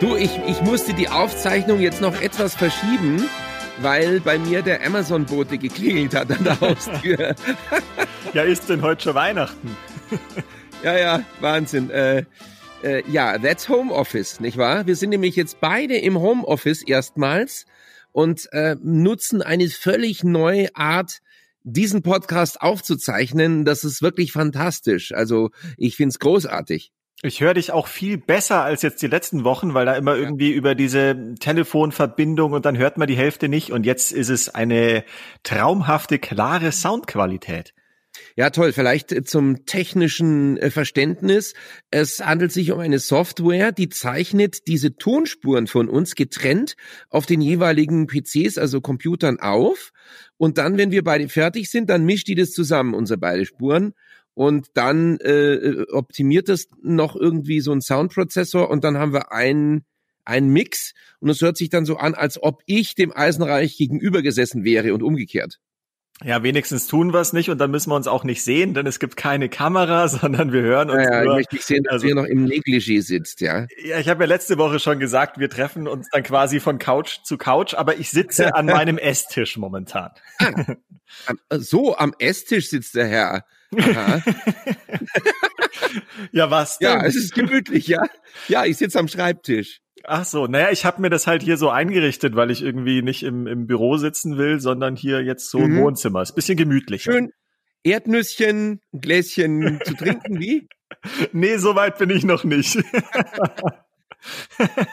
Du, ich, ich musste die Aufzeichnung jetzt noch etwas verschieben, weil bei mir der Amazon-Bote geklingelt hat an der Haustür. ja, ist denn heute schon Weihnachten? ja, ja, Wahnsinn. Äh, äh, ja, that's Homeoffice, nicht wahr? Wir sind nämlich jetzt beide im Homeoffice erstmals und äh, nutzen eine völlig neue Art, diesen Podcast aufzuzeichnen. Das ist wirklich fantastisch. Also ich find's großartig. Ich höre dich auch viel besser als jetzt die letzten Wochen, weil da immer ja. irgendwie über diese Telefonverbindung und dann hört man die Hälfte nicht und jetzt ist es eine traumhafte, klare Soundqualität. Ja, toll. Vielleicht äh, zum technischen äh, Verständnis. Es handelt sich um eine Software, die zeichnet diese Tonspuren von uns getrennt auf den jeweiligen PCs, also Computern auf. Und dann, wenn wir beide fertig sind, dann mischt die das zusammen, unsere beide Spuren und dann äh, optimiert es noch irgendwie so ein Soundprozessor und dann haben wir einen einen Mix und es hört sich dann so an, als ob ich dem Eisenreich gegenüber gesessen wäre und umgekehrt. Ja, wenigstens tun wir es nicht und dann müssen wir uns auch nicht sehen, denn es gibt keine Kamera, sondern wir hören uns. Ja, nur. ich möchte nicht sehen, dass also, ihr noch im Negligé sitzt, ja. Ja, ich habe ja letzte Woche schon gesagt, wir treffen uns dann quasi von Couch zu Couch, aber ich sitze an meinem Esstisch momentan. Ah, so, am Esstisch sitzt der Herr. ja, was denn? Ja, es ist gemütlich, ja. Ja, ich sitze am Schreibtisch. Ach so, naja, ich habe mir das halt hier so eingerichtet, weil ich irgendwie nicht im, im Büro sitzen will, sondern hier jetzt so mhm. im Wohnzimmer. Ist bisschen gemütlich. Schön Erdnüsschen, ein Gläschen zu trinken, wie? Nee, so weit bin ich noch nicht.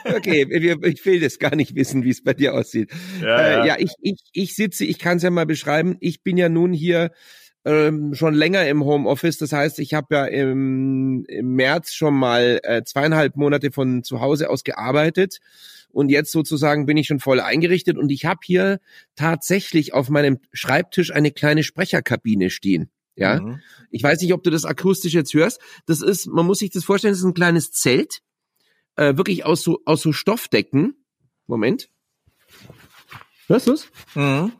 okay, ich will das gar nicht wissen, wie es bei dir aussieht. Ja, äh, ja. ja ich, ich, ich sitze, ich kann es ja mal beschreiben. Ich bin ja nun hier ähm, schon länger im Homeoffice. Das heißt, ich habe ja im, im März schon mal äh, zweieinhalb Monate von zu Hause aus gearbeitet und jetzt sozusagen bin ich schon voll eingerichtet und ich habe hier tatsächlich auf meinem Schreibtisch eine kleine Sprecherkabine stehen. Ja, mhm. ich weiß nicht, ob du das akustisch jetzt hörst. Das ist, man muss sich das vorstellen, das ist ein kleines Zelt, äh, wirklich aus so aus so Stoffdecken. Moment, hörst du's? Mhm.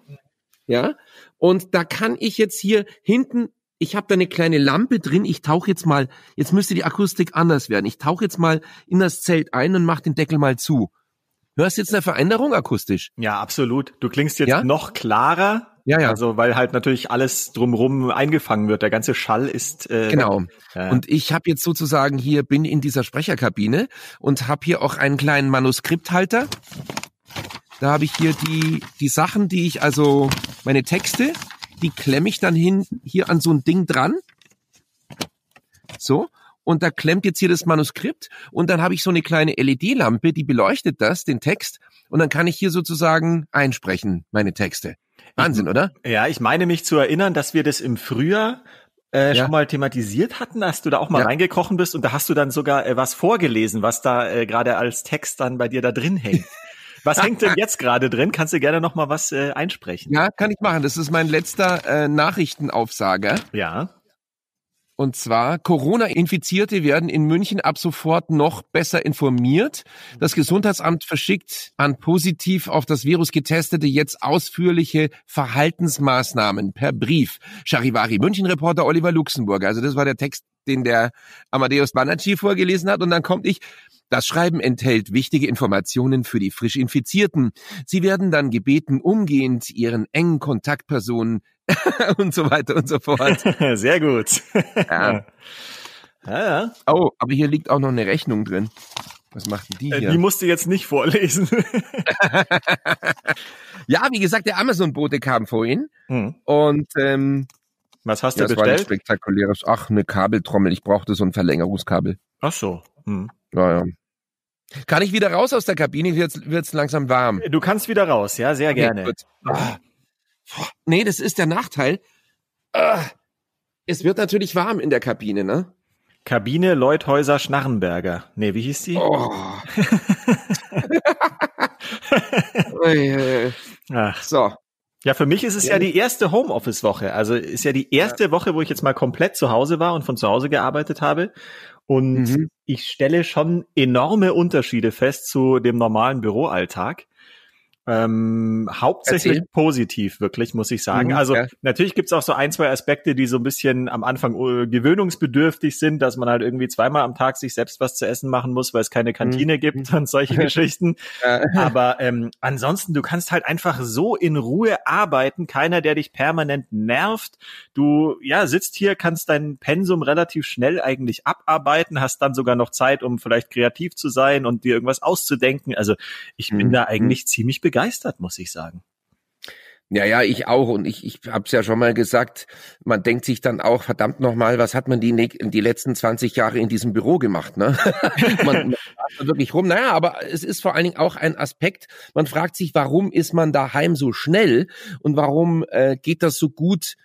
Ja, und da kann ich jetzt hier hinten, ich habe da eine kleine Lampe drin, ich tauche jetzt mal, jetzt müsste die Akustik anders werden. Ich tauche jetzt mal in das Zelt ein und mache den Deckel mal zu. Hörst du jetzt eine Veränderung akustisch? Ja, absolut. Du klingst jetzt ja? noch klarer. Ja, ja. Also weil halt natürlich alles drumrum eingefangen wird. Der ganze Schall ist äh, genau. Ja. Und ich habe jetzt sozusagen hier bin in dieser Sprecherkabine und habe hier auch einen kleinen Manuskripthalter. Da habe ich hier die, die Sachen, die ich also, meine Texte, die klemme ich dann hin, hier an so ein Ding dran. So. Und da klemmt jetzt hier das Manuskript und dann habe ich so eine kleine LED-Lampe, die beleuchtet das, den Text. Und dann kann ich hier sozusagen einsprechen, meine Texte. Wahnsinn, ich, oder? Ja, ich meine mich zu erinnern, dass wir das im Frühjahr äh, ja. schon mal thematisiert hatten, dass du da auch mal ja. reingekrochen bist und da hast du dann sogar äh, was vorgelesen, was da äh, gerade als Text dann bei dir da drin hängt. Was hängt denn jetzt gerade drin? Kannst du gerne noch mal was äh, einsprechen? Ja, kann ich machen. Das ist mein letzter äh, Nachrichtenaufsager. Ja. Und zwar, Corona-Infizierte werden in München ab sofort noch besser informiert. Das Gesundheitsamt verschickt an positiv auf das Virus getestete jetzt ausführliche Verhaltensmaßnahmen per Brief. Charivari München-Reporter Oliver Luxemburger. Also das war der Text, den der Amadeus Banacci vorgelesen hat. Und dann kommt ich, das Schreiben enthält wichtige Informationen für die frisch Infizierten. Sie werden dann gebeten, umgehend ihren engen Kontaktpersonen und so weiter und so fort. Sehr gut. Ja. Ja, ja. Oh, aber hier liegt auch noch eine Rechnung drin. Was macht die äh, hier? Die musst du jetzt nicht vorlesen. ja, wie gesagt, der Amazon-Bote kam vorhin. Hm. Und ähm, was hast du ja, bestellt? Das war spektakuläres. Ach, eine Kabeltrommel. Ich brauchte so ein Verlängerungskabel. Ach so. Hm. Ja, ja. Kann ich wieder raus aus der Kabine? Wird wird's langsam warm? Du kannst wieder raus, ja, sehr okay, gerne. Ah. Nee, das ist der Nachteil. Ah. Es wird natürlich warm in der Kabine, ne? Kabine Leuthäuser Schnarrenberger. Nee, wie hieß die? Oh. Ach. So. Ja, für mich ist es ja, ja die erste Homeoffice-Woche. Also ist ja die erste ja. Woche, wo ich jetzt mal komplett zu Hause war und von zu Hause gearbeitet habe. Und mhm. ich stelle schon enorme Unterschiede fest zu dem normalen Büroalltag. Ähm, hauptsächlich Erzähl. positiv, wirklich, muss ich sagen. Mhm, also ja. natürlich gibt's auch so ein, zwei Aspekte, die so ein bisschen am Anfang uh, gewöhnungsbedürftig sind, dass man halt irgendwie zweimal am Tag sich selbst was zu essen machen muss, weil es keine Kantine mhm. gibt und solche Geschichten. Ja. Aber ähm, ansonsten, du kannst halt einfach so in Ruhe arbeiten, keiner, der dich permanent nervt. Du ja sitzt hier, kannst dein Pensum relativ schnell eigentlich abarbeiten, hast dann sogar noch Zeit, um vielleicht kreativ zu sein und dir irgendwas auszudenken. Also ich bin mhm. da eigentlich ziemlich begeistert begeistert, muss ich sagen. Ja, ja, ich auch. Und ich, ich habe es ja schon mal gesagt, man denkt sich dann auch, verdammt nochmal, was hat man die, die letzten 20 Jahre in diesem Büro gemacht? Ne? man, man wirklich rum. Naja, aber es ist vor allen Dingen auch ein Aspekt, man fragt sich, warum ist man daheim so schnell und warum äh, geht das so gut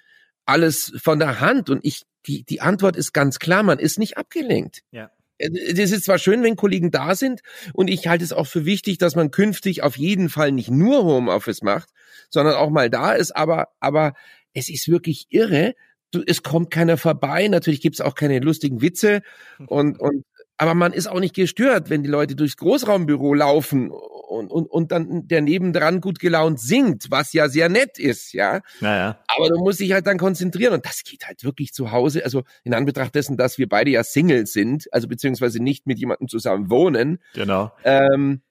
alles von der Hand? Und ich, die, die Antwort ist ganz klar, man ist nicht abgelenkt. Ja. Das ist zwar schön, wenn Kollegen da sind und ich halte es auch für wichtig, dass man künftig auf jeden Fall nicht nur Homeoffice macht, sondern auch mal da ist, aber, aber es ist wirklich irre. Du, es kommt keiner vorbei. Natürlich gibt's auch keine lustigen Witze und, und, aber man ist auch nicht gestört, wenn die Leute durchs Großraumbüro laufen und, und, und dann der nebendran gut gelaunt singt, was ja sehr nett ist, ja. Naja. Aber du musst dich halt dann konzentrieren und das geht halt wirklich zu Hause. Also in Anbetracht dessen, dass wir beide ja Single sind, also beziehungsweise nicht mit jemandem zusammen wohnen. Genau. Ähm,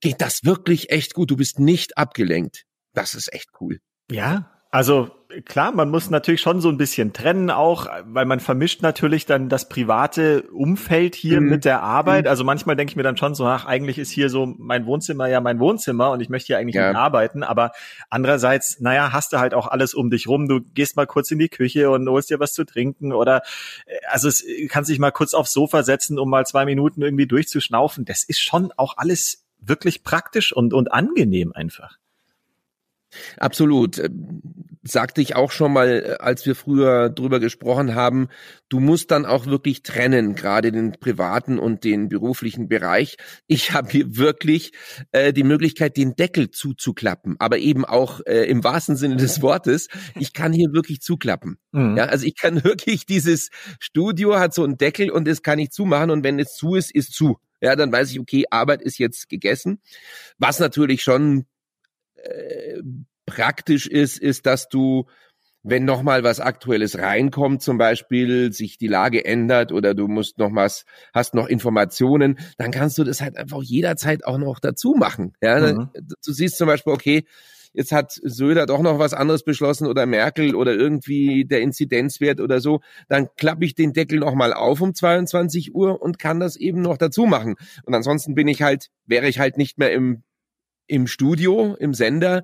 geht das wirklich echt gut. Du bist nicht abgelenkt. Das ist echt cool. Ja, also klar, man muss natürlich schon so ein bisschen trennen auch, weil man vermischt natürlich dann das private Umfeld hier mhm. mit der Arbeit. Mhm. Also manchmal denke ich mir dann schon so, ach, eigentlich ist hier so mein Wohnzimmer ja mein Wohnzimmer und ich möchte hier eigentlich ja. nicht arbeiten. Aber andererseits, naja, hast du halt auch alles um dich rum. Du gehst mal kurz in die Küche und holst dir was zu trinken oder äh, also es kannst dich mal kurz aufs Sofa setzen, um mal zwei Minuten irgendwie durchzuschnaufen. Das ist schon auch alles wirklich praktisch und, und angenehm einfach. Absolut. Äh, sagte ich auch schon mal, äh, als wir früher drüber gesprochen haben, du musst dann auch wirklich trennen, gerade den privaten und den beruflichen Bereich. Ich habe hier wirklich äh, die Möglichkeit, den Deckel zuzuklappen, aber eben auch äh, im wahrsten Sinne des Wortes. Ich kann hier wirklich zuklappen. Mhm. Ja, also ich kann wirklich dieses Studio hat so einen Deckel und das kann ich zumachen und wenn es zu ist, ist zu. Ja, dann weiß ich, okay, Arbeit ist jetzt gegessen. Was natürlich schon äh, praktisch ist, ist, dass du, wenn noch mal was Aktuelles reinkommt, zum Beispiel sich die Lage ändert oder du musst noch was, hast noch Informationen, dann kannst du das halt einfach jederzeit auch noch dazu machen. Ja, mhm. du siehst zum Beispiel, okay, jetzt hat Söder doch noch was anderes beschlossen oder Merkel oder irgendwie der Inzidenzwert oder so, dann klappe ich den Deckel noch mal auf um 22 Uhr und kann das eben noch dazu machen. Und ansonsten bin ich halt, wäre ich halt nicht mehr im im Studio, im Sender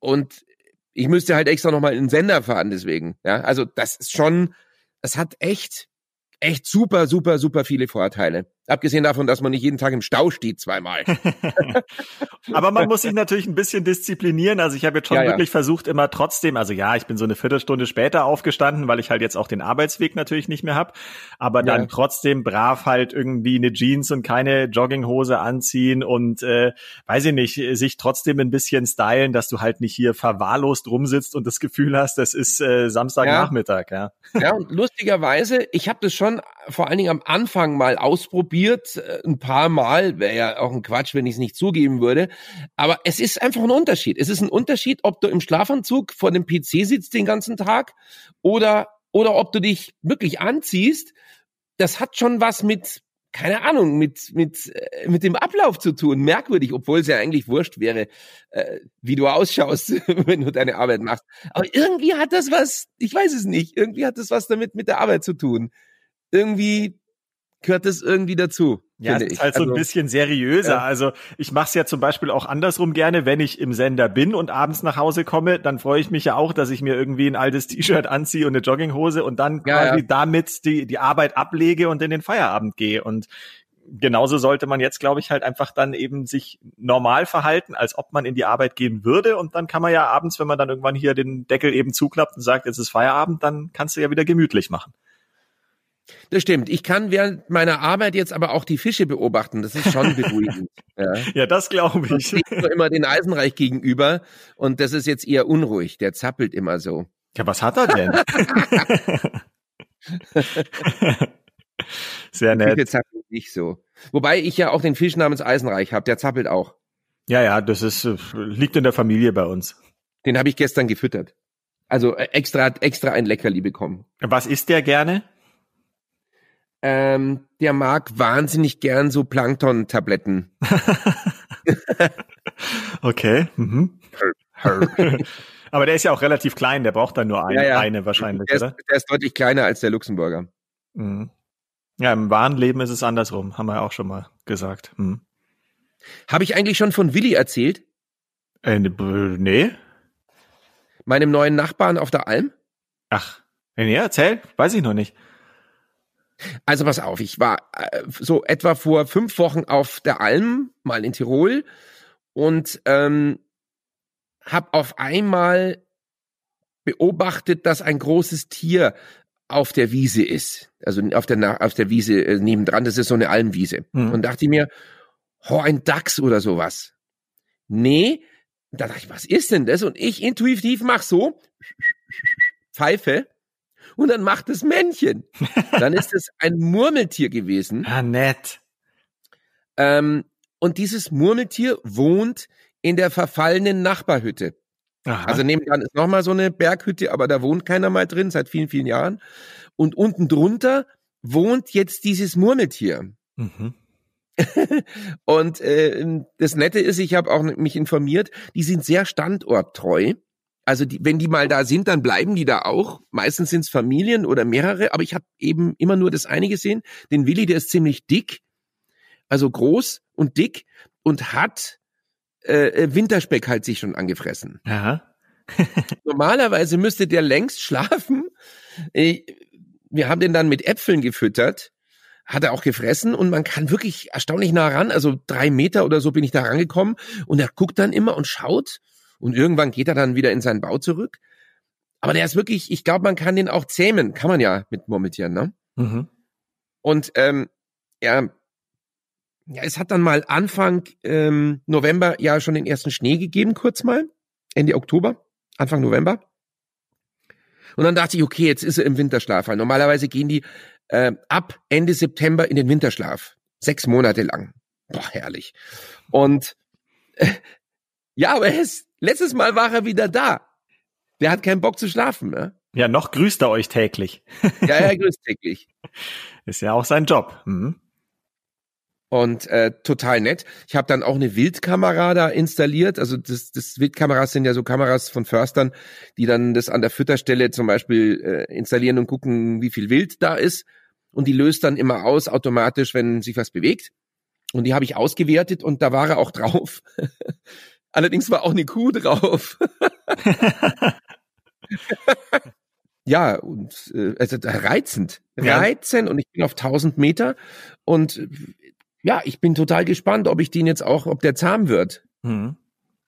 und ich müsste halt extra nochmal in den Sender fahren deswegen. Ja, also das ist schon, es hat echt, echt super, super, super viele Vorteile. Abgesehen davon, dass man nicht jeden Tag im Stau steht zweimal. Aber man muss sich natürlich ein bisschen disziplinieren. Also ich habe jetzt schon ja, wirklich ja. versucht, immer trotzdem, also ja, ich bin so eine Viertelstunde später aufgestanden, weil ich halt jetzt auch den Arbeitsweg natürlich nicht mehr habe. Aber dann ja. trotzdem brav halt irgendwie eine Jeans und keine Jogginghose anziehen und äh, weiß ich nicht, sich trotzdem ein bisschen stylen, dass du halt nicht hier verwahrlost rumsitzt und das Gefühl hast, das ist äh, Samstagnachmittag. Ja. ja, und lustigerweise, ich habe das schon vor allen Dingen am Anfang mal ausprobiert probiert, äh, ein paar Mal, wäre ja auch ein Quatsch, wenn ich es nicht zugeben würde. Aber es ist einfach ein Unterschied. Es ist ein Unterschied, ob du im Schlafanzug vor dem PC sitzt den ganzen Tag oder, oder ob du dich wirklich anziehst. Das hat schon was mit, keine Ahnung, mit, mit, äh, mit dem Ablauf zu tun. Merkwürdig, obwohl es ja eigentlich wurscht wäre, äh, wie du ausschaust, wenn du deine Arbeit machst. Aber irgendwie hat das was, ich weiß es nicht, irgendwie hat das was damit mit der Arbeit zu tun. Irgendwie gehört das irgendwie dazu. Ja, es ist halt so ein also, bisschen seriöser. Ja. Also ich mache es ja zum Beispiel auch andersrum gerne, wenn ich im Sender bin und abends nach Hause komme, dann freue ich mich ja auch, dass ich mir irgendwie ein altes T-Shirt anziehe und eine Jogginghose und dann ja, quasi ja. damit die, die Arbeit ablege und in den Feierabend gehe. Und genauso sollte man jetzt, glaube ich, halt einfach dann eben sich normal verhalten, als ob man in die Arbeit gehen würde. Und dann kann man ja abends, wenn man dann irgendwann hier den Deckel eben zuklappt und sagt, jetzt ist Feierabend, dann kannst du ja wieder gemütlich machen. Das stimmt. Ich kann während meiner Arbeit jetzt aber auch die Fische beobachten. Das ist schon beruhigend. ja. ja, das glaube ich. Ich stehe immer den Eisenreich gegenüber und das ist jetzt eher unruhig. Der zappelt immer so. Ja, was hat er denn? Sehr nett. Der zappelt nicht so. Wobei ich ja auch den Fisch namens Eisenreich habe. Der zappelt auch. Ja, ja, das ist liegt in der Familie bei uns. Den habe ich gestern gefüttert. Also äh, extra extra ein Leckerli bekommen. Was isst der gerne? Ähm, der mag wahnsinnig gern so Plankton-Tabletten. okay. Mhm. Aber der ist ja auch relativ klein, der braucht dann nur ein, ja, ja. eine wahrscheinlich, der ist, oder? Der ist deutlich kleiner als der Luxemburger. Mhm. Ja, im wahren Leben ist es andersrum, haben wir auch schon mal gesagt. Mhm. Habe ich eigentlich schon von Willi erzählt? Äh, ne, nee. Meinem neuen Nachbarn auf der Alm? Ach, nee, erzähl, weiß ich noch nicht. Also pass auf, ich war äh, so etwa vor fünf Wochen auf der Alm, mal in Tirol, und ähm, habe auf einmal beobachtet, dass ein großes Tier auf der Wiese ist. Also auf der, auf der Wiese äh, nebendran, das ist so eine Almwiese. Mhm. Und dachte ich mir, oh, ein Dachs oder sowas. Nee, da dachte ich, was ist denn das? Und ich intuitiv mach so, Pfeife, und dann macht es Männchen. Dann ist es ein Murmeltier gewesen. Ah, nett. Ähm, und dieses Murmeltier wohnt in der verfallenen Nachbarhütte. Aha. Also nebenan ist nochmal so eine Berghütte, aber da wohnt keiner mal drin seit vielen, vielen Jahren. Und unten drunter wohnt jetzt dieses Murmeltier. Mhm. und äh, das Nette ist, ich habe auch mich informiert, die sind sehr standorttreu also die, wenn die mal da sind, dann bleiben die da auch. Meistens sind es Familien oder mehrere, aber ich habe eben immer nur das eine gesehen. Den Willi, der ist ziemlich dick, also groß und dick und hat äh, äh Winterspeck halt sich schon angefressen. Aha. Normalerweise müsste der längst schlafen. Wir haben den dann mit Äpfeln gefüttert, hat er auch gefressen und man kann wirklich erstaunlich nah ran, also drei Meter oder so bin ich da rangekommen und er guckt dann immer und schaut und irgendwann geht er dann wieder in seinen Bau zurück. Aber der ist wirklich, ich glaube, man kann den auch zähmen, kann man ja mit Murmeltieren, ne? Mhm. Und ähm, ja, ja, es hat dann mal Anfang ähm, November ja schon den ersten Schnee gegeben, kurz mal, Ende Oktober, Anfang November. Und dann dachte ich, okay, jetzt ist er im Winterschlaf. Weil normalerweise gehen die äh, ab Ende September in den Winterschlaf. Sechs Monate lang. Boah, herrlich. Und äh, ja, aber er ist Letztes Mal war er wieder da. Der hat keinen Bock zu schlafen, ne? Ja, noch grüßt er euch täglich. ja, er grüßt täglich. Ist ja auch sein Job. Mhm. Und äh, total nett. Ich habe dann auch eine Wildkamera da installiert. Also das, das Wildkameras sind ja so Kameras von Förstern, die dann das an der Fütterstelle zum Beispiel äh, installieren und gucken, wie viel Wild da ist. Und die löst dann immer aus automatisch, wenn sich was bewegt. Und die habe ich ausgewertet und da war er auch drauf. Allerdings war auch eine Kuh drauf. ja, und äh, also reizend, reizend und ich bin auf 1000 Meter und ja, ich bin total gespannt, ob ich den jetzt auch, ob der zahm wird. Hm.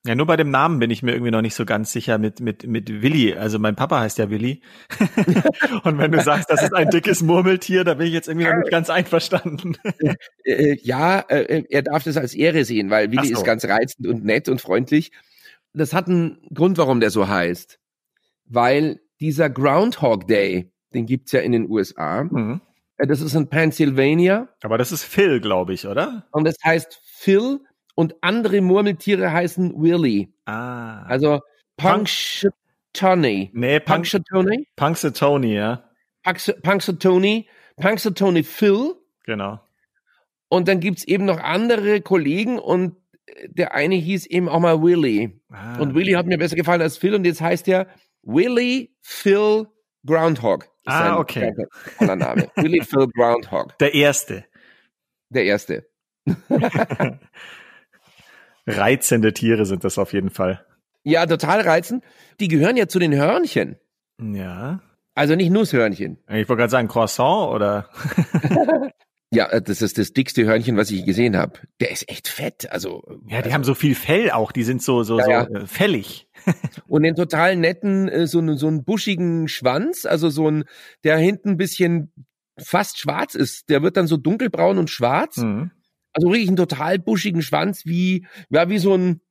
Ja, nur bei dem Namen bin ich mir irgendwie noch nicht so ganz sicher mit, mit, mit Willi. Also mein Papa heißt ja Willi. und wenn du sagst, das ist ein dickes Murmeltier, da bin ich jetzt irgendwie noch nicht ganz einverstanden. Äh, äh, ja, äh, er darf das als Ehre sehen, weil Willi so. ist ganz reizend und nett und freundlich. Das hat einen Grund, warum der so heißt. Weil dieser Groundhog Day, den gibt's ja in den USA. Mhm. Das ist in Pennsylvania. Aber das ist Phil, glaube ich, oder? Und das heißt Phil und andere Murmeltiere heißen Willy. Ah. Also Punxsutawney. Nee, Punxsutawney? Punxsutawney, ja. Punxsutawney, Punxsutawney Phil. Genau. Und dann gibt's eben noch andere Kollegen und der eine hieß eben auch mal Willy. Ah. Und Willy hat mir besser gefallen als Phil und jetzt heißt er Willy Phil Groundhog. Ah, okay. Voller Name. Willy Phil Groundhog. Der erste. Der erste. reizende Tiere sind das auf jeden Fall. Ja, total reizend. Die gehören ja zu den Hörnchen. Ja. Also nicht Nusshörnchen. Ich wollte gerade sagen Croissant oder. ja, äh, das ist das dickste Hörnchen, was ich gesehen habe. Der ist echt fett. Also ja, die also, haben so viel Fell auch. Die sind so so, ja, so ja. Äh, fällig. Und den total netten, äh, so, so einen buschigen Schwanz, also so ein, der hinten ein bisschen fast schwarz ist. Der wird dann so dunkelbraun und schwarz. Mhm. Also wirklich einen total buschigen Schwanz, wie, ja, wie so ein,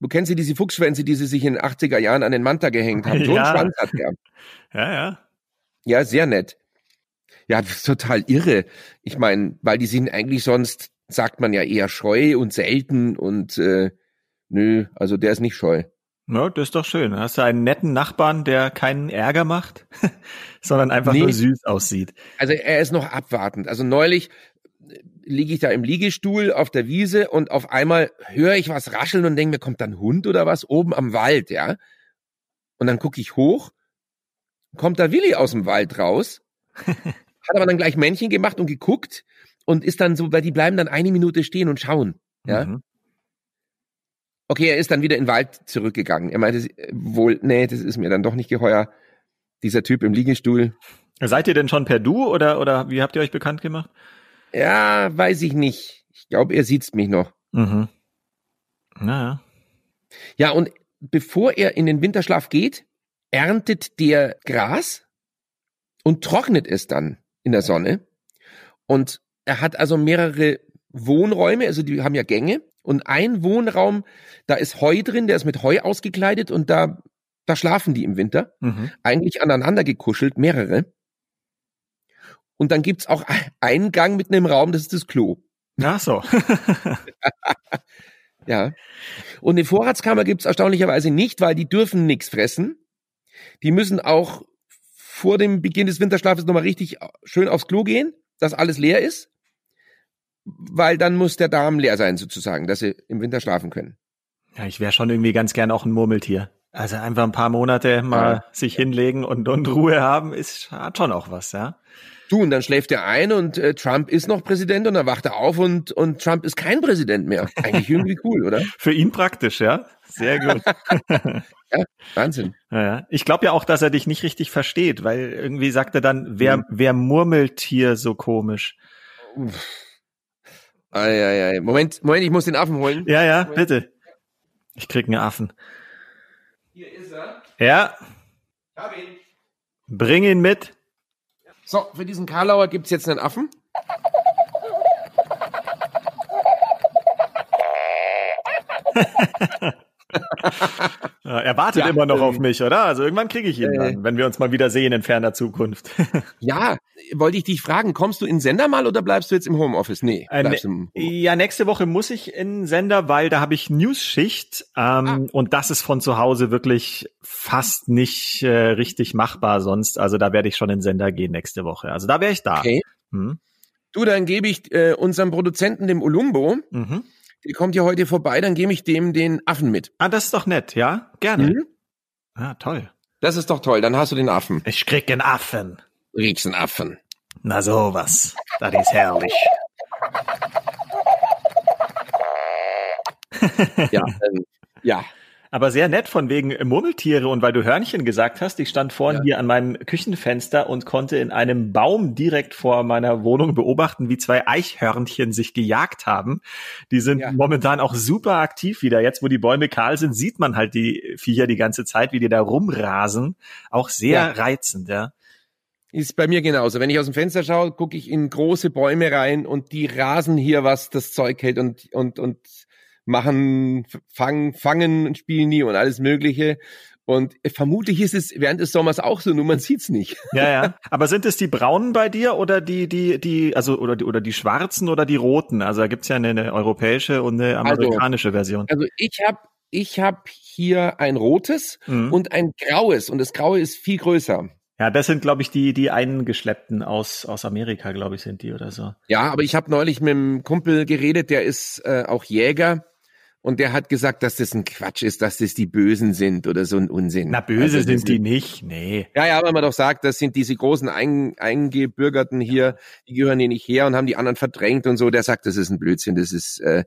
du kennst ja diese Fuchsschwänze, die sie sich in den 80er Jahren an den Manta gehängt haben. So ja. einen Schwanz hat der. Ja, ja. Ja, sehr nett. Ja, das ist total irre. Ich meine, weil die sind eigentlich sonst, sagt man ja eher scheu und selten und äh, nö, also der ist nicht scheu. Ja, das ist doch schön. Hast du einen netten Nachbarn, der keinen Ärger macht, sondern einfach nee. nur süß aussieht. Also er ist noch abwartend. Also neulich liege ich da im Liegestuhl auf der Wiese und auf einmal höre ich was rascheln und denke mir, kommt da ein Hund oder was oben am Wald, ja? Und dann gucke ich hoch, kommt da Willi aus dem Wald raus, hat aber dann gleich Männchen gemacht und geguckt und ist dann so, weil die bleiben dann eine Minute stehen und schauen, ja? Mhm. Okay, er ist dann wieder in den Wald zurückgegangen. Er meinte wohl, nee, das ist mir dann doch nicht geheuer. Dieser Typ im Liegestuhl. Seid ihr denn schon per Du oder, oder wie habt ihr euch bekannt gemacht? Ja, weiß ich nicht. Ich glaube, er sieht's mich noch. Mhm. Naja. Ja, und bevor er in den Winterschlaf geht, erntet der Gras und trocknet es dann in der Sonne. Und er hat also mehrere Wohnräume, also die haben ja Gänge. Und ein Wohnraum, da ist Heu drin, der ist mit Heu ausgekleidet und da, da schlafen die im Winter. Mhm. Eigentlich aneinander gekuschelt, mehrere. Und dann gibt's auch einen Gang mit einem Raum, das ist das Klo. Ach so. ja. Und eine Vorratskammer gibt's erstaunlicherweise nicht, weil die dürfen nichts fressen. Die müssen auch vor dem Beginn des Winterschlafes nochmal richtig schön aufs Klo gehen, dass alles leer ist weil dann muss der Darm leer sein sozusagen, dass sie im Winter schlafen können. Ja, ich wäre schon irgendwie ganz gern auch ein Murmeltier. Also einfach ein paar Monate mal ja. sich hinlegen und, und Ruhe haben, ist hat schon auch was, ja. Du, und dann schläft er ein und äh, Trump ist noch Präsident und dann wacht er auf und, und Trump ist kein Präsident mehr. Eigentlich irgendwie cool, oder? Für ihn praktisch, ja. Sehr gut. ja, Wahnsinn. Ja. Ich glaube ja auch, dass er dich nicht richtig versteht, weil irgendwie sagt er dann, wer, mhm. wer murmelt hier so komisch? Uff. Eieiei. Moment, Moment, ich muss den Affen holen. Ja, ja, Moment. bitte. Ich krieg einen Affen. Hier ist er. Ja. Ich hab ihn. Bring ihn mit. So, für diesen Karlauer gibt's jetzt einen Affen. er wartet ja, immer noch ähm, auf mich, oder? Also irgendwann kriege ich ihn äh, dann, wenn wir uns mal wieder sehen in ferner Zukunft. ja, wollte ich dich fragen, kommst du in Sender mal oder bleibst du jetzt im Homeoffice? Nee, äh, bleibst äh, im Ja, nächste Woche muss ich in Sender, weil da habe ich News-Schicht ähm, ah. und das ist von zu Hause wirklich fast nicht äh, richtig machbar sonst. Also da werde ich schon in Sender gehen nächste Woche. Also da wäre ich da. Okay. Hm. Du, dann gebe ich äh, unserem Produzenten, dem Olumbo, mhm die kommt ja heute vorbei, dann gebe ich dem den Affen mit. Ah, das ist doch nett, ja? Gerne. Mhm. Ah, toll. Das ist doch toll, dann hast du den Affen. Ich krieg einen Affen. Riechst einen Affen. Na sowas. Das ist herrlich. ja, ähm, ja, aber sehr nett von wegen Murmeltiere und weil du Hörnchen gesagt hast, ich stand vorhin ja. hier an meinem Küchenfenster und konnte in einem Baum direkt vor meiner Wohnung beobachten, wie zwei Eichhörnchen sich gejagt haben. Die sind ja. momentan auch super aktiv wieder. Jetzt, wo die Bäume kahl sind, sieht man halt die Viecher die ganze Zeit, wie die da rumrasen. Auch sehr ja. reizend, ja. Ist bei mir genauso. Wenn ich aus dem Fenster schaue, gucke ich in große Bäume rein und die rasen hier, was das Zeug hält und, und, und machen, fangen, fangen, spielen nie und alles Mögliche. Und vermutlich ist es während des Sommers auch so, nur man sieht's nicht. Ja, ja. Aber sind es die braunen bei dir oder die, die, die, also oder die oder die schwarzen oder die roten? Also da gibt's ja eine, eine europäische und eine also, amerikanische also, Version. Also ich habe ich hab hier ein rotes mhm. und ein graues und das graue ist viel größer. Ja, das sind, glaube ich, die, die eingeschleppten aus, aus Amerika, glaube ich, sind die oder so. Ja, aber ich habe neulich mit einem Kumpel geredet, der ist äh, auch Jäger und der hat gesagt, dass das ein Quatsch ist, dass das die Bösen sind oder so ein Unsinn. Na, böse also, sind die nicht, nee. Ja, ja, weil man doch sagt, das sind diese großen Ein Eingebürgerten hier, die gehören hier nicht her und haben die anderen verdrängt und so. Der sagt, das ist ein Blödsinn, das ist, äh,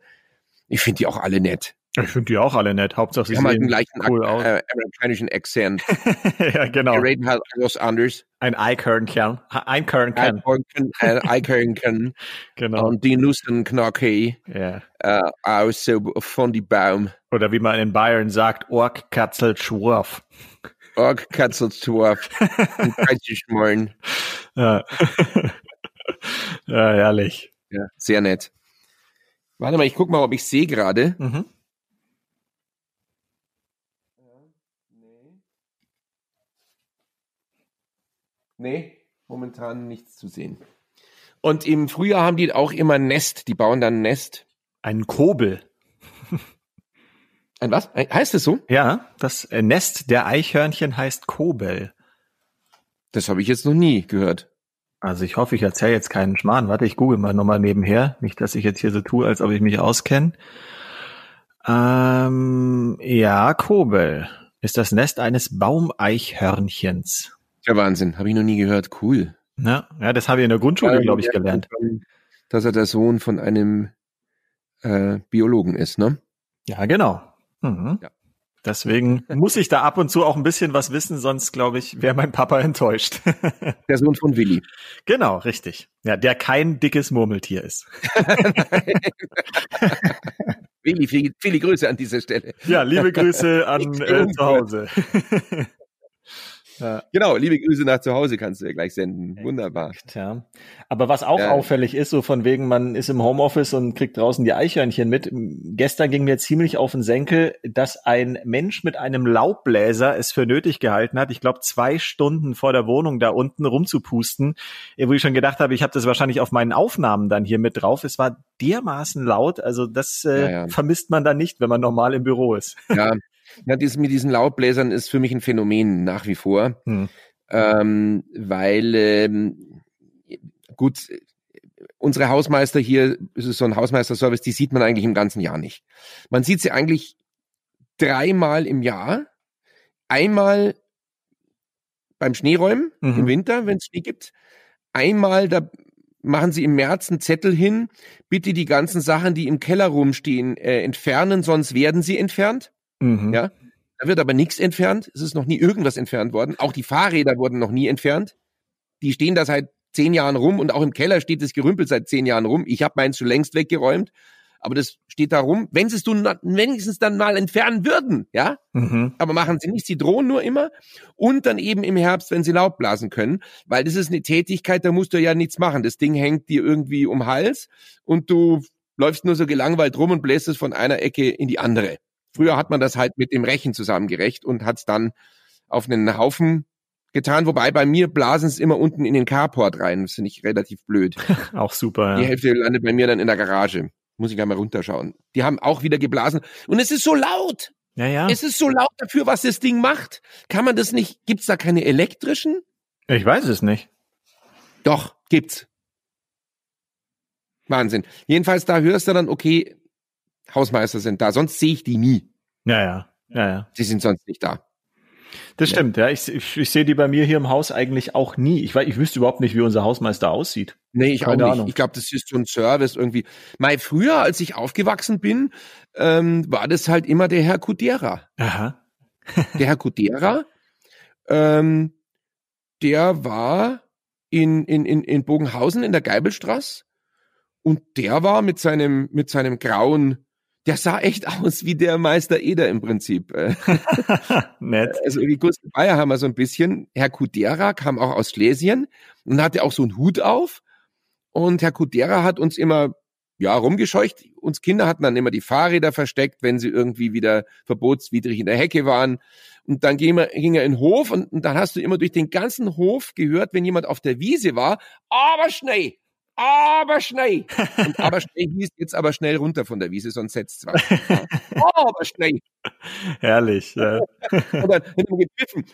ich finde die auch alle nett. Ich finde die auch alle nett. Hauptsache sie haben halt den gleichen cool aus. Äh, amerikanischen Akzent. ja, genau. Die reden halt etwas anders. Ein Eichhörnchen. Eichhörnchen. Eichhörnchen. Eichhörnchen. genau. Und die Nussenknocke. Ja. Äh, aus so von die Baum. Oder wie man in Bayern sagt, Ork, Katzel, Schwurf. Org Katzeldorf. Schmollen. Ja. ja, herrlich. Ja, sehr nett. Warte mal, ich guck mal, ob ich sehe gerade. Mhm. Nee, momentan nichts zu sehen. Und im Frühjahr haben die auch immer ein Nest. Die bauen dann ein Nest. Ein Kobel. Ein was? Heißt es so? Ja, das äh, Nest der Eichhörnchen heißt Kobel. Das habe ich jetzt noch nie gehört. Also ich hoffe, ich erzähle jetzt keinen Schmarrn. Warte, ich google mal nochmal nebenher. Nicht, dass ich jetzt hier so tue, als ob ich mich auskenne. Ähm, ja, Kobel ist das Nest eines Baumeichhörnchens. Ja, Wahnsinn. Habe ich noch nie gehört. Cool. Ja, ja das habe ich in der Grundschule, glaube ich, gelernt. Dass er der Sohn von einem äh, Biologen ist, ne? Ja, genau. Mhm. Ja. Deswegen muss ich da ab und zu auch ein bisschen was wissen, sonst glaube ich, wäre mein Papa enttäuscht. Der Sohn von Willi. Genau, richtig. Ja, der kein dickes Murmeltier ist. Willi, viele, viele Grüße an dieser Stelle. Ja, liebe Grüße an äh, zu Hause. Ja. Genau, liebe Grüße nach zu Hause kannst du ja gleich senden. Wunderbar. Ja. Aber was auch ja. auffällig ist, so von wegen, man ist im Homeoffice und kriegt draußen die Eichhörnchen mit. Gestern ging mir ziemlich auf den Senkel, dass ein Mensch mit einem Laubbläser es für nötig gehalten hat, ich glaube zwei Stunden vor der Wohnung da unten rumzupusten, wo ich schon gedacht habe, ich habe das wahrscheinlich auf meinen Aufnahmen dann hier mit drauf. Es war dermaßen laut, also das äh, ja, vermisst man dann nicht, wenn man normal im Büro ist. Ja, Ja, das mit diesen Laubbläsern ist für mich ein Phänomen nach wie vor, hm. ähm, weil ähm, gut, unsere Hausmeister hier, es ist so ein Hausmeisterservice, die sieht man eigentlich im ganzen Jahr nicht. Man sieht sie eigentlich dreimal im Jahr. Einmal beim Schneeräumen mhm. im Winter, wenn es Schnee gibt. Einmal, da machen sie im März einen Zettel hin, bitte die ganzen Sachen, die im Keller rumstehen, äh, entfernen, sonst werden sie entfernt. Mhm. Ja. Da wird aber nichts entfernt. Es ist noch nie irgendwas entfernt worden. Auch die Fahrräder wurden noch nie entfernt. Die stehen da seit zehn Jahren rum und auch im Keller steht das Gerümpel seit zehn Jahren rum. Ich habe meins schon längst weggeräumt, aber das steht da rum. Wenn sie es wenigstens dann mal entfernen würden, ja, mhm. aber machen sie nicht. Sie drohen nur immer und dann eben im Herbst, wenn sie Laub blasen können, weil das ist eine Tätigkeit, da musst du ja nichts machen. Das Ding hängt dir irgendwie um Hals und du läufst nur so gelangweilt rum und bläst es von einer Ecke in die andere. Früher hat man das halt mit dem Rechen zusammengerecht und hat es dann auf einen Haufen getan, wobei bei mir blasen es immer unten in den Carport rein. Das finde ich relativ blöd. auch super. Ja. Die Hälfte landet bei mir dann in der Garage. Muss ich einmal runterschauen. Die haben auch wieder geblasen. Und es ist so laut. Ja, ja. Es ist so laut dafür, was das Ding macht. Kann man das nicht? Gibt's da keine elektrischen? Ich weiß es nicht. Doch, gibt's. Wahnsinn. Jedenfalls, da hörst du dann, okay, Hausmeister sind da, sonst sehe ich die nie. Ja, ja, ja, ja. Sie sind sonst nicht da. Das ja. stimmt, ja. Ich, ich, ich sehe die bei mir hier im Haus eigentlich auch nie. Ich, weiß, ich wüsste überhaupt nicht, wie unser Hausmeister aussieht. Nee, ich Keine auch nicht. Ahnung. Ich glaube, das ist so ein Service irgendwie. Mal früher, als ich aufgewachsen bin, ähm, war das halt immer der Herr Kudera. Aha. der Herr Kudera, ähm, der war in, in, in, in Bogenhausen in der Geibelstraße und der war mit seinem, mit seinem grauen der sah echt aus wie der Meister Eder im Prinzip. Nett. Also wie Gustav Bayer haben wir so ein bisschen. Herr Kudera kam auch aus Schlesien und hatte auch so einen Hut auf. Und Herr Kudera hat uns immer ja, rumgescheucht. Uns Kinder hatten dann immer die Fahrräder versteckt, wenn sie irgendwie wieder verbotswidrig in der Hecke waren. Und dann ging er, ging er in den Hof und, und dann hast du immer durch den ganzen Hof gehört, wenn jemand auf der Wiese war, aber schnell, aber schnell. Und aber schnell hieß jetzt aber schnell runter von der Wiese, sonst setzt was. aber schnell. Herrlich, ja. Und dann hat man gepfiffen.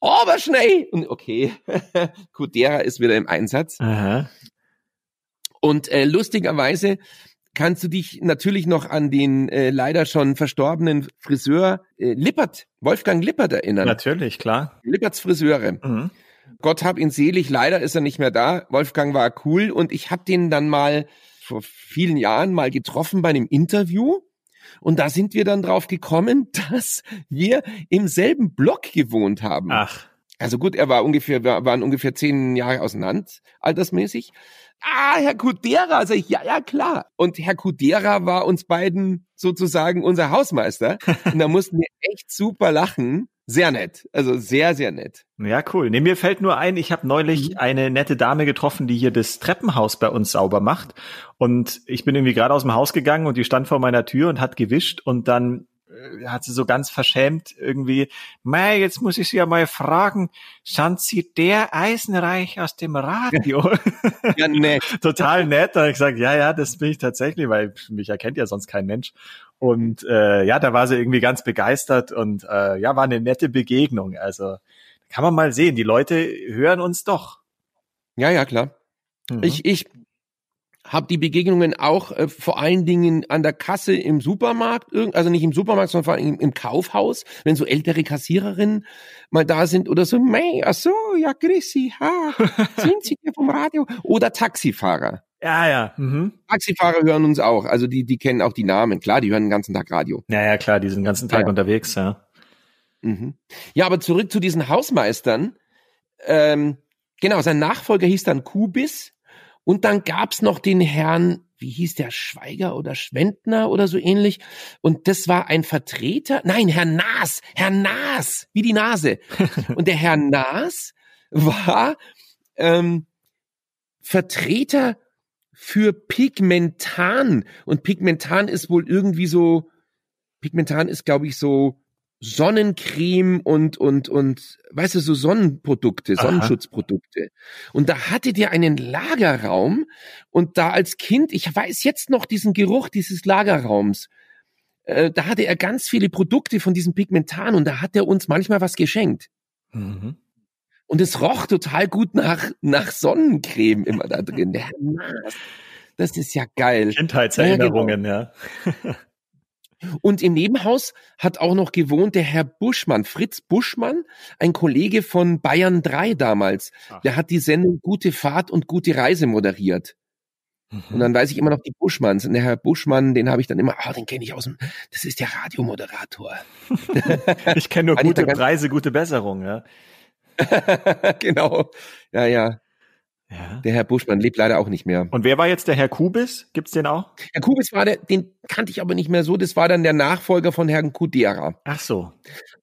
Aber schnell. Und okay, Kudera ist wieder im Einsatz. Aha. Und äh, lustigerweise kannst du dich natürlich noch an den äh, leider schon verstorbenen Friseur äh, Lippert, Wolfgang Lippert erinnern. Natürlich, klar. Lipperts Friseure. Mhm. Gott hab ihn selig, leider ist er nicht mehr da. Wolfgang war cool und ich habe den dann mal vor vielen Jahren mal getroffen bei einem Interview. Und da sind wir dann drauf gekommen, dass wir im selben Block gewohnt haben. Ach. Also gut, er war ungefähr, wir waren ungefähr zehn Jahre auseinander, altersmäßig. Ah, Herr Kudera, sag ich, ja, ja, klar. Und Herr Kudera war uns beiden sozusagen unser Hausmeister. Und da mussten wir echt super lachen, sehr nett. Also sehr, sehr nett. Ja, cool. Nee, mir fällt nur ein, ich habe neulich mhm. eine nette Dame getroffen, die hier das Treppenhaus bei uns sauber macht. Und ich bin irgendwie gerade aus dem Haus gegangen und die stand vor meiner Tür und hat gewischt und dann hat sie so ganz verschämt irgendwie, mei, jetzt muss ich Sie ja mal fragen, sind Sie der Eisenreich aus dem Radio? Ja, nett. Total nett. Da habe ich gesagt, ja, ja, das bin ich tatsächlich, weil mich erkennt ja sonst kein Mensch. Und äh, ja, da war sie irgendwie ganz begeistert und äh, ja, war eine nette Begegnung. Also kann man mal sehen, die Leute hören uns doch. Ja, ja, klar. Mhm. Ich, ich habe die Begegnungen auch äh, vor allen Dingen an der Kasse im Supermarkt, also nicht im Supermarkt, sondern vor allem im, im Kaufhaus, wenn so ältere Kassiererinnen mal da sind oder so, mei, ach so, ja, Chrissy, ha, sind Sie hier vom Radio? Oder Taxifahrer. Ja, ja. Mhm. Taxifahrer hören uns auch, also die, die kennen auch die Namen, klar, die hören den ganzen Tag Radio. Ja, ja, klar, die sind den ganzen Tag ja. unterwegs, ja. Mhm. Ja, aber zurück zu diesen Hausmeistern. Ähm, genau, sein Nachfolger hieß dann Kubis und dann gab's noch den Herrn, wie hieß der, Schweiger oder Schwendner oder so ähnlich. Und das war ein Vertreter, nein, Herr Naas, Herr Naas, wie die Nase. Und der Herr Naas war ähm, Vertreter für Pigmentan. Und Pigmentan ist wohl irgendwie so, Pigmentan ist, glaube ich, so Sonnencreme und, und, und, weißt du, so Sonnenprodukte, Aha. Sonnenschutzprodukte. Und da hatte der einen Lagerraum und da als Kind, ich weiß jetzt noch diesen Geruch dieses Lagerraums, äh, da hatte er ganz viele Produkte von diesem Pigmentan und da hat er uns manchmal was geschenkt. Mhm. Und es roch total gut nach, nach Sonnencreme immer da drin. Das ist ja geil. Kindheitserinnerungen, ja. Genau. ja. Und im Nebenhaus hat auch noch gewohnt der Herr Buschmann, Fritz Buschmann, ein Kollege von Bayern 3 damals. Ach. Der hat die Sendung Gute Fahrt und gute Reise moderiert. Mhm. Und dann weiß ich immer noch die Buschmanns. Und der Herr Buschmann, den habe ich dann immer, ah, den kenne ich aus dem, das ist der Radiomoderator. ich kenne nur gute Preise, gute Besserung, ja. genau. Ja, ja. Ja. Der Herr Buschmann lebt leider auch nicht mehr. Und wer war jetzt der Herr Kubis? Gibt's den auch? Herr Kubis war der, den kannte ich aber nicht mehr so. Das war dann der Nachfolger von Herrn Kudera. Ach so.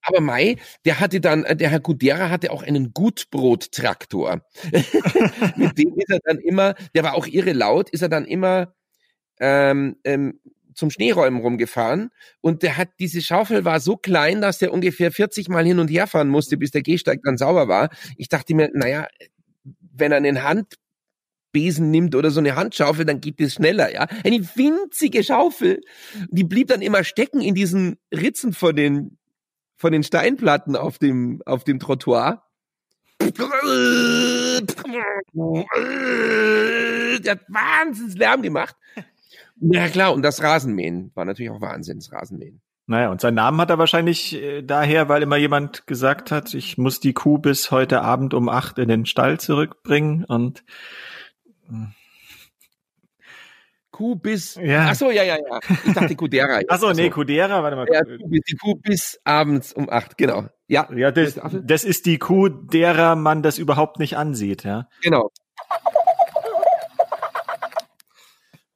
Aber Mai, der hatte dann, äh, der Herr Kudera hatte auch einen Gutbrottraktor. Mit dem ist er dann immer, der war auch irre laut, ist er dann immer ähm, ähm, zum Schneeräumen rumgefahren und der hat diese Schaufel war so klein, dass der ungefähr 40 Mal hin und her fahren musste, bis der Gehsteig dann sauber war. Ich dachte mir, naja, wenn er einen Handbesen nimmt oder so eine Handschaufel, dann geht es schneller, ja. Eine winzige Schaufel, die blieb dann immer stecken in diesen Ritzen von den, von den Steinplatten auf dem, auf dem Trottoir. Der hat Wahnsinnslärm gemacht. Ja klar, und das Rasenmähen war natürlich auch Wahnsinnsrasenmähen. Naja, und seinen Namen hat er wahrscheinlich äh, daher, weil immer jemand gesagt hat, ich muss die Kuh bis heute Abend um acht in den Stall zurückbringen und äh. Kuh bis. Ja. Ach so, ja, ja, ja. Ich dachte Kudera. Ach so, nee, Kudera, warte mal. Ja, die Kuh bis abends um acht, genau. Ja, ja das, das ist die Kuh, derer man das überhaupt nicht ansieht, ja. Genau.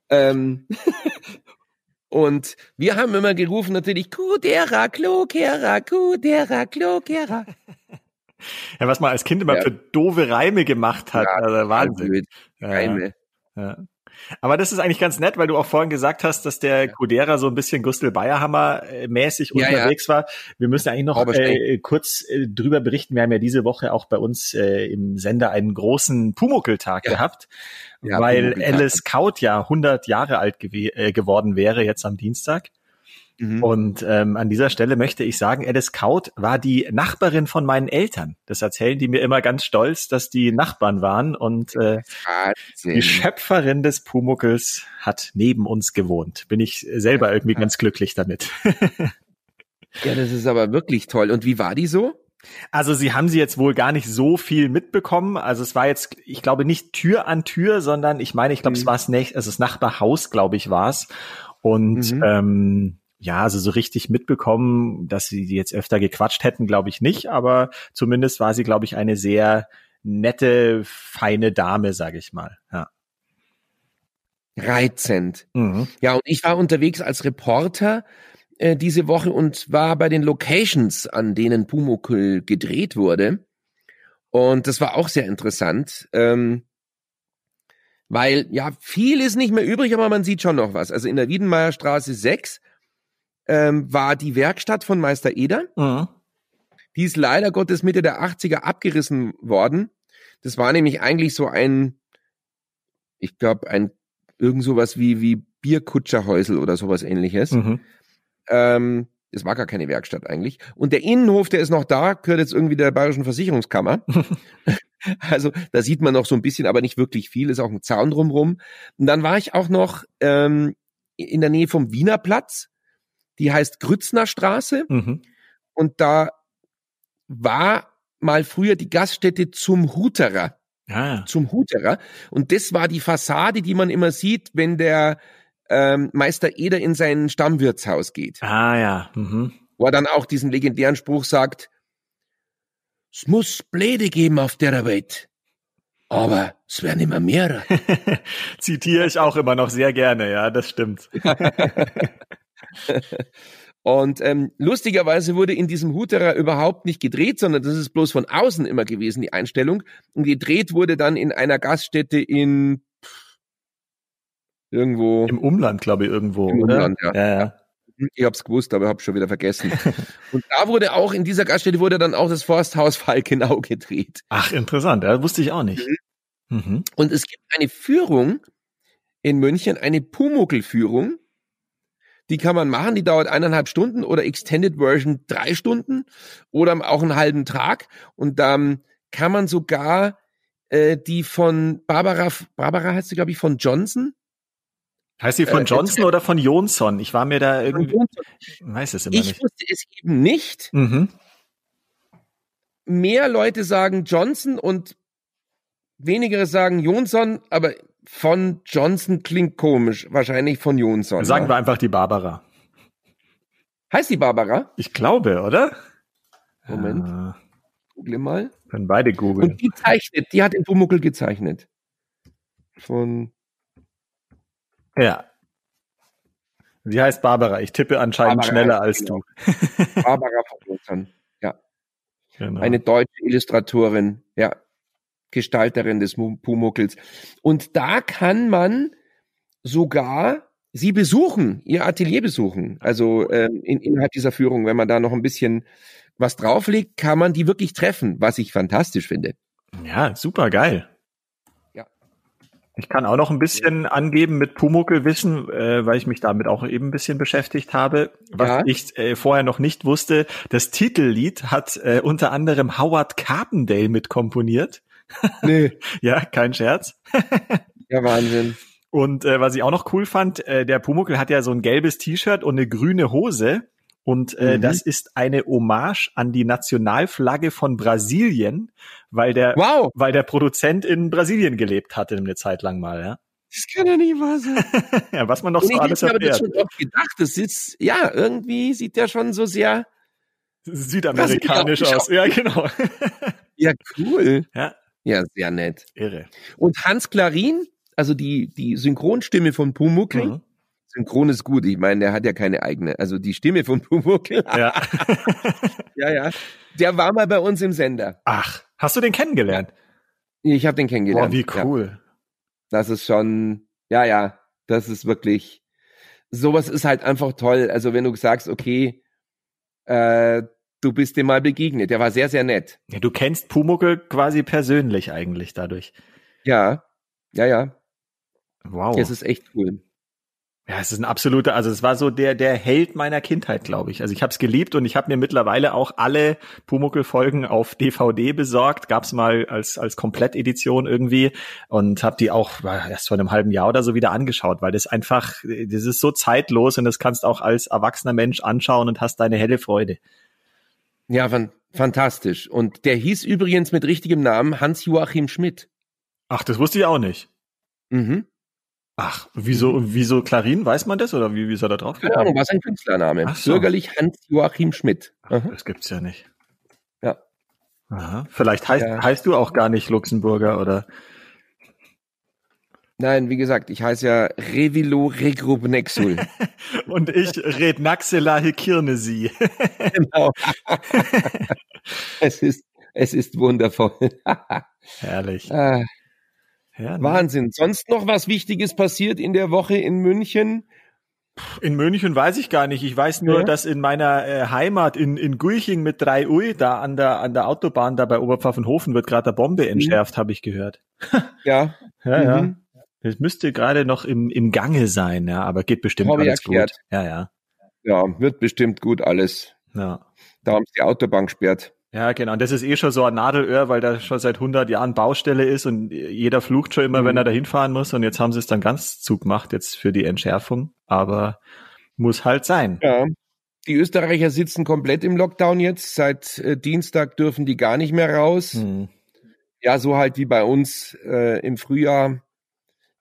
ähm, Und wir haben immer gerufen natürlich Kudera, Klokera, Kudera, Klokera. Ja, was man als Kind immer ja. für doofe Reime gemacht hat. Ja, also Wahnsinn. Reime. Ja. Aber das ist eigentlich ganz nett, weil du auch vorhin gesagt hast, dass der Kudera so ein bisschen Gustl Bayerhammer äh, mäßig ja, unterwegs ja. war. Wir müssen eigentlich noch äh, kurz äh, drüber berichten. Wir haben ja diese Woche auch bei uns äh, im Sender einen großen Pumuckeltag ja. gehabt, weil Alice Kaut ja 100 Jahre alt gew äh, geworden wäre jetzt am Dienstag. Mhm. Und ähm, an dieser Stelle möchte ich sagen, Alice Kaut war die Nachbarin von meinen Eltern. Das erzählen die mir immer ganz stolz, dass die Nachbarn waren. Und äh, die Schöpferin des Pumuckels hat neben uns gewohnt. Bin ich selber irgendwie ganz glücklich damit. ja, das ist aber wirklich toll. Und wie war die so? Also sie haben sie jetzt wohl gar nicht so viel mitbekommen. Also es war jetzt, ich glaube, nicht Tür an Tür, sondern ich meine, ich glaube, mhm. es war es nicht, also das Nachbarhaus, glaube ich, war es. Und mhm. ähm, ja, also so richtig mitbekommen, dass sie jetzt öfter gequatscht hätten, glaube ich nicht, aber zumindest war sie, glaube ich, eine sehr nette, feine Dame, sage ich mal. Ja. Reizend. Mhm. Ja, und ich war unterwegs als Reporter äh, diese Woche und war bei den Locations, an denen Pumuckl gedreht wurde. Und das war auch sehr interessant. Ähm, weil ja viel ist nicht mehr übrig, aber man sieht schon noch was. Also in der Wiedenmeierstraße 6 ähm, war die Werkstatt von Meister Eder. Mhm. Die ist leider Gottes Mitte der 80er abgerissen worden. Das war nämlich eigentlich so ein, ich glaube, ein irgend sowas wie, wie Bierkutscherhäusel oder sowas ähnliches. Mhm. Ähm, es war gar keine Werkstatt eigentlich. Und der Innenhof, der ist noch da, gehört jetzt irgendwie der Bayerischen Versicherungskammer. also da sieht man noch so ein bisschen, aber nicht wirklich viel. Ist auch ein Zaun drumrum. Und dann war ich auch noch ähm, in der Nähe vom Wiener Platz. Die heißt Grützner Straße. Mhm. Und da war mal früher die Gaststätte zum Huterer. Ah. Zum Huterer. Und das war die Fassade, die man immer sieht, wenn der ähm, Meister Eder in sein Stammwirtshaus geht. Ah ja. Mhm. Wo er dann auch diesen legendären Spruch sagt, es muss Bläde geben auf der Welt. Aber es werden immer mehr. Zitiere ich auch immer noch sehr gerne, ja, das stimmt. Und ähm, lustigerweise wurde in diesem Huterer überhaupt nicht gedreht, sondern das ist bloß von außen immer gewesen, die Einstellung. Und gedreht wurde dann in einer Gaststätte in Irgendwo. Im Umland, glaube ich, irgendwo. Im oder? Umland, ja. ja, ja. Ich hab's gewusst, aber hab's schon wieder vergessen. und da wurde auch, in dieser Gaststätte wurde dann auch das Forsthaus Falkenau gedreht. Ach, interessant, ja, wusste ich auch nicht. Mhm. Mhm. Und es gibt eine Führung in München, eine Pumuckl-Führung. Die kann man machen, die dauert eineinhalb Stunden oder Extended Version drei Stunden oder auch einen halben Tag. Und dann kann man sogar äh, die von Barbara, Barbara heißt sie, glaube ich, von Johnson, Heißt sie von äh, Johnson äh, oder von Jonsson? Ich war mir da irgendwie, weiß es immer ich nicht. Ich wusste es eben nicht. Mhm. Mehr Leute sagen Johnson und wenigere sagen Jonsson, aber von Johnson klingt komisch. Wahrscheinlich von Jonsson. Sagen ja. wir einfach die Barbara. Heißt die Barbara? Ich glaube, oder? Moment. Ah. Google mal. Können beide googeln. Und die zeichnet, die hat den Pumuckel gezeichnet. Von ja. Sie heißt Barbara. Ich tippe anscheinend Barbara, schneller als genau. du. Barbara von Lutern. Ja. Genau. Eine deutsche Illustratorin. Ja. Gestalterin des Pumuckels. Und da kann man sogar sie besuchen, ihr Atelier besuchen. Also ähm, in, innerhalb dieser Führung, wenn man da noch ein bisschen was drauflegt, kann man die wirklich treffen, was ich fantastisch finde. Ja, super geil. Ich kann auch noch ein bisschen angeben mit Pumuckl-Wissen, äh, weil ich mich damit auch eben ein bisschen beschäftigt habe. Was ja. ich äh, vorher noch nicht wusste, das Titellied hat äh, unter anderem Howard Carpendale mitkomponiert. Nee. ja, kein Scherz. ja, Wahnsinn. Und äh, was ich auch noch cool fand, äh, der Pumuckl hat ja so ein gelbes T-Shirt und eine grüne Hose. Und äh, mhm. das ist eine Hommage an die Nationalflagge von Brasilien, weil der, wow. weil der Produzent in Brasilien gelebt hatte eine Zeit lang mal, ja. Das kann ja nicht wahr sein. ja, was man noch so alles erfährt. Ich habe schon oft gedacht, das ist, ja, irgendwie sieht der schon so sehr südamerikanisch aus. Ja, genau. ja, cool. Ja. Ja, sehr nett. Irre. Und Hans Klarin, also die, die Synchronstimme von Pumuckl, mhm. Synchron ist gut. Ich meine, der hat ja keine eigene. Also die Stimme von Pumuckl. Ja. ja, ja. Der war mal bei uns im Sender. Ach, hast du den kennengelernt? Ich habe den kennengelernt. Oh, wie cool. Ja. Das ist schon, ja, ja, das ist wirklich, sowas ist halt einfach toll. Also wenn du sagst, okay, äh, du bist dem mal begegnet. Der war sehr, sehr nett. Ja, du kennst Pumuckl quasi persönlich eigentlich dadurch. Ja, ja, ja. Wow. Das ist echt cool. Ja, es ist ein absoluter, also es war so der der Held meiner Kindheit, glaube ich. Also ich habe es geliebt und ich habe mir mittlerweile auch alle Pumuckl-Folgen auf DVD besorgt. Gab's mal als als Komplettedition irgendwie und habe die auch erst vor einem halben Jahr oder so wieder angeschaut, weil das einfach, das ist so zeitlos und das kannst auch als erwachsener Mensch anschauen und hast deine helle Freude. Ja, fan fantastisch. Und der hieß übrigens mit richtigem Namen Hans-Joachim Schmidt. Ach, das wusste ich auch nicht. Mhm. Ach, wieso, wieso Klarin? Weiß man das oder wie, wie ist er da drauf Keine Ahnung, was ein Künstlername. So. Bürgerlich Hans-Joachim Schmidt. Ach, das gibt's ja nicht. Ja. Aha. Vielleicht heißt, ja. heißt du auch gar nicht Luxemburger oder? Nein, wie gesagt, ich heiße ja Revilo Regrubnexul. Und ich red Naxela Hikirnesi. genau. es ist, es ist wundervoll. Herrlich. Äh, Wahnsinn. Sonst noch was Wichtiges passiert in der Woche in München? In München weiß ich gar nicht. Ich weiß nur, ja. dass in meiner äh, Heimat in, in Guiching mit 3 Ui, da an der, an der Autobahn, da bei Oberpfaffenhofen, wird gerade der Bombe mhm. entschärft, mhm. habe ich gehört. ja. ja, mhm. ja. Es müsste gerade noch im, im Gange sein, ja, aber geht bestimmt Hab alles erklärt. gut. Ja, ja. Ja, wird bestimmt gut alles. Ja. Da haben sie die Autobahn gesperrt. Ja, genau. Und das ist eh schon so ein Nadelöhr, weil da schon seit 100 Jahren Baustelle ist und jeder flucht schon immer, mhm. wenn er da hinfahren muss. Und jetzt haben sie es dann ganz zugemacht jetzt für die Entschärfung. Aber muss halt sein. Ja. Die Österreicher sitzen komplett im Lockdown jetzt. Seit äh, Dienstag dürfen die gar nicht mehr raus. Mhm. Ja, so halt wie bei uns äh, im Frühjahr,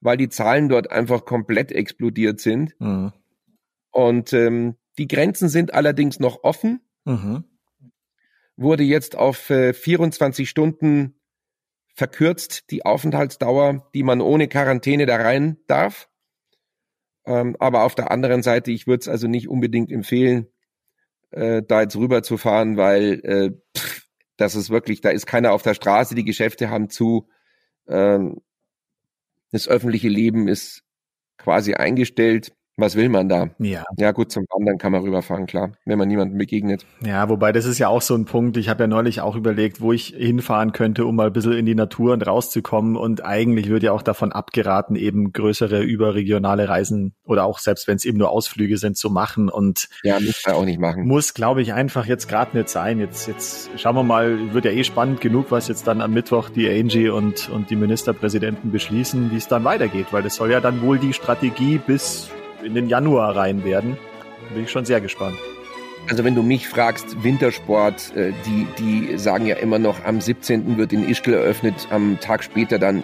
weil die Zahlen dort einfach komplett explodiert sind. Mhm. Und ähm, die Grenzen sind allerdings noch offen. Mhm wurde jetzt auf äh, 24 Stunden verkürzt, die Aufenthaltsdauer, die man ohne Quarantäne da rein darf. Ähm, aber auf der anderen Seite, ich würde es also nicht unbedingt empfehlen, äh, da jetzt rüber zu fahren, weil äh, pff, das ist wirklich, da ist keiner auf der Straße, die Geschäfte haben zu. Ähm, das öffentliche Leben ist quasi eingestellt. Was will man da? Ja. Ja, gut, zum Wandern kann man rüberfahren, klar, wenn man niemandem begegnet. Ja, wobei das ist ja auch so ein Punkt. Ich habe ja neulich auch überlegt, wo ich hinfahren könnte, um mal ein bisschen in die Natur und rauszukommen. Und eigentlich würde ja auch davon abgeraten, eben größere überregionale Reisen oder auch selbst wenn es eben nur Ausflüge sind, zu machen. Und ja, muss man auch nicht machen. Muss, glaube ich, einfach jetzt gerade nicht sein. Jetzt, jetzt schauen wir mal, wird ja eh spannend genug, was jetzt dann am Mittwoch die Angie und, und die Ministerpräsidenten beschließen, wie es dann weitergeht, weil das soll ja dann wohl die Strategie bis in den Januar rein werden. Bin ich schon sehr gespannt. Also wenn du mich fragst, Wintersport, äh, die, die sagen ja immer noch, am 17. wird in Ischgl eröffnet, am Tag später dann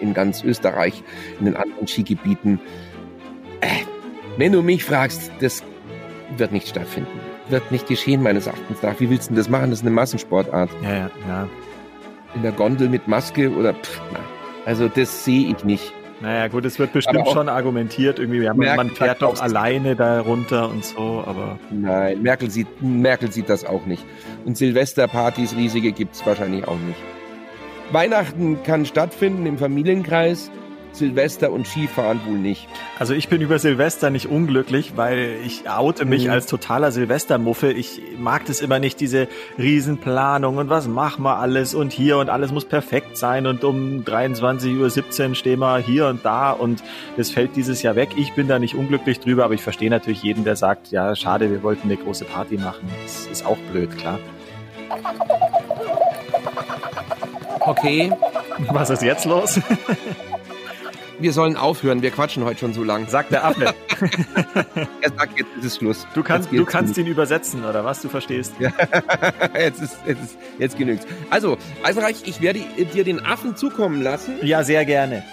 in ganz Österreich, in den anderen Skigebieten. Äh, wenn du mich fragst, das wird nicht stattfinden. Wird nicht geschehen, meines Erachtens nach. Wie willst du das machen? Das ist eine Massensportart. Ja, ja, ja. In der Gondel mit Maske oder pff, na. Also das sehe ich nicht. Naja, gut, es wird bestimmt schon argumentiert, irgendwie, ja, man, man fährt doch alleine da runter und so, aber. Nein, Merkel sieht, Merkel sieht das auch nicht. Und Silvesterpartys riesige gibt's wahrscheinlich auch nicht. Weihnachten kann stattfinden im Familienkreis. Silvester und Skifahren wohl nicht. Also ich bin über Silvester nicht unglücklich, weil ich oute mich mhm. als totaler Silvestermuffel. Ich mag das immer nicht, diese Riesenplanung und was machen wir alles und hier und alles muss perfekt sein und um 23.17 Uhr stehen wir hier und da und das fällt dieses Jahr weg. Ich bin da nicht unglücklich drüber, aber ich verstehe natürlich jeden, der sagt, ja schade, wir wollten eine große Party machen. Das ist auch blöd, klar. Okay. Was ist jetzt los? wir sollen aufhören, wir quatschen heute schon so lang. Sagt der Affe. er sagt, jetzt ist es Schluss. Du kannst, du kannst ihn übersetzen, oder was? Du verstehst. Jetzt, ist, jetzt, ist, jetzt genügt's. Also, Eisenreich, ich werde dir den Affen zukommen lassen. Ja, sehr gerne.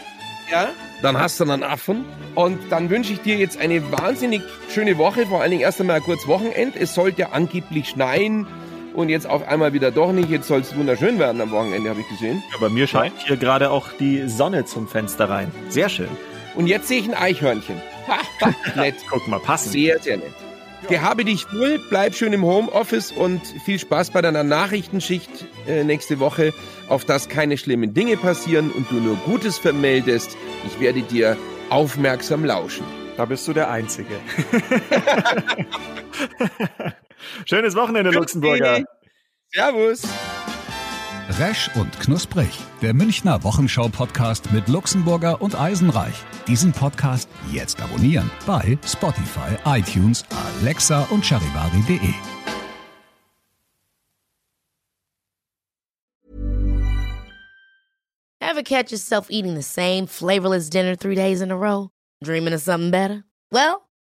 Ja, dann hast du einen Affen. Und dann wünsche ich dir jetzt eine wahnsinnig schöne Woche, vor allen Dingen erst einmal kurz Wochenend. Es sollte angeblich schneien und jetzt auf einmal wieder doch nicht. Jetzt soll es wunderschön werden am Wochenende, habe ich gesehen. Ja, bei mir scheint hier gerade auch die Sonne zum Fenster rein. Sehr schön. Und jetzt sehe ich ein Eichhörnchen. Ha, ha, nett. Guck mal, passen. Sehr, sehr nett. Gehabe dich wohl, bleib schön im Homeoffice und viel Spaß bei deiner Nachrichtenschicht äh, nächste Woche, auf das keine schlimmen Dinge passieren und du nur Gutes vermeldest. Ich werde dir aufmerksam lauschen. Da bist du der Einzige. Schönes Wochenende, Luxemburger. Servus. Resch und Knusprig, der Münchner Wochenschau-Podcast mit Luxemburger und Eisenreich. Diesen Podcast jetzt abonnieren bei Spotify, iTunes, Alexa und charivari.de. Ever catch yourself eating the same flavorless dinner three days in a row? Dreaming of something better? Well,